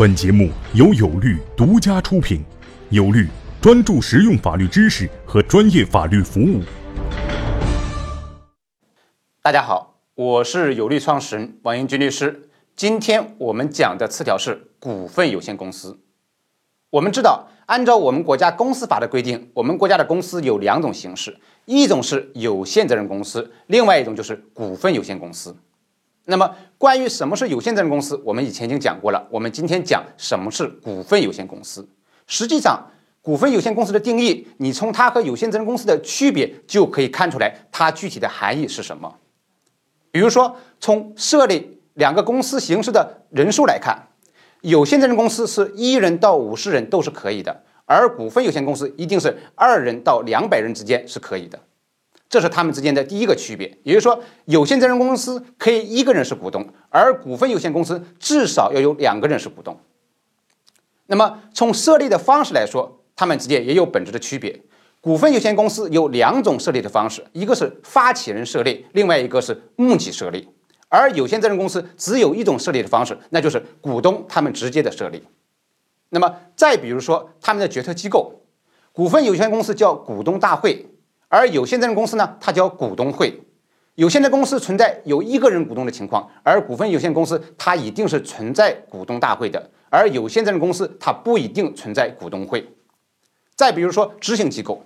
本节目由有律独家出品，有律专注实用法律知识和专业法律服务。大家好，我是有律创始人王英军律师。今天我们讲的词条是股份有限公司。我们知道，按照我们国家公司法的规定，我们国家的公司有两种形式，一种是有限责任公司，另外一种就是股份有限公司。那么，关于什么是有限责任公司，我们以前已经讲过了。我们今天讲什么是股份有限公司。实际上，股份有限公司的定义，你从它和有限责任公司的区别就可以看出来，它具体的含义是什么。比如说，从设立两个公司形式的人数来看，有限责任公司是一人到五十人都是可以的，而股份有限公司一定是二人到两百人之间是可以的。这是他们之间的第一个区别，也就是说，有限责任公司可以一个人是股东，而股份有限公司至少要有两个人是股东。那么从设立的方式来说，他们之间也有本质的区别。股份有限公司有两种设立的方式，一个是发起人设立，另外一个是募集设立。而有限责任公司只有一种设立的方式，那就是股东他们直接的设立。那么再比如说他们的决策机构，股份有限公司叫股东大会。而有限责任公司呢，它叫股东会。有限的公司存在有一个人股东的情况，而股份有限公司它一定是存在股东大会的。而有限责任公司它不一定存在股东会。再比如说执行机构，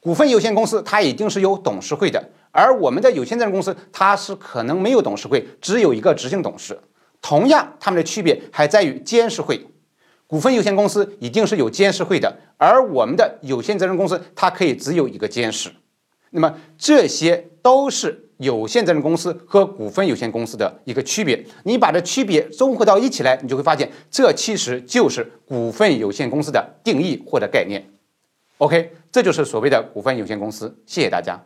股份有限公司它一定是有董事会的，而我们的有限责任公司它是可能没有董事会，只有一个执行董事。同样，它们的区别还在于监事会。股份有限公司一定是有监事会的，而我们的有限责任公司它可以只有一个监事。那么这些都是有限责任公司和股份有限公司的一个区别。你把这区别综合到一起来，你就会发现，这其实就是股份有限公司的定义或者概念。OK，这就是所谓的股份有限公司。谢谢大家。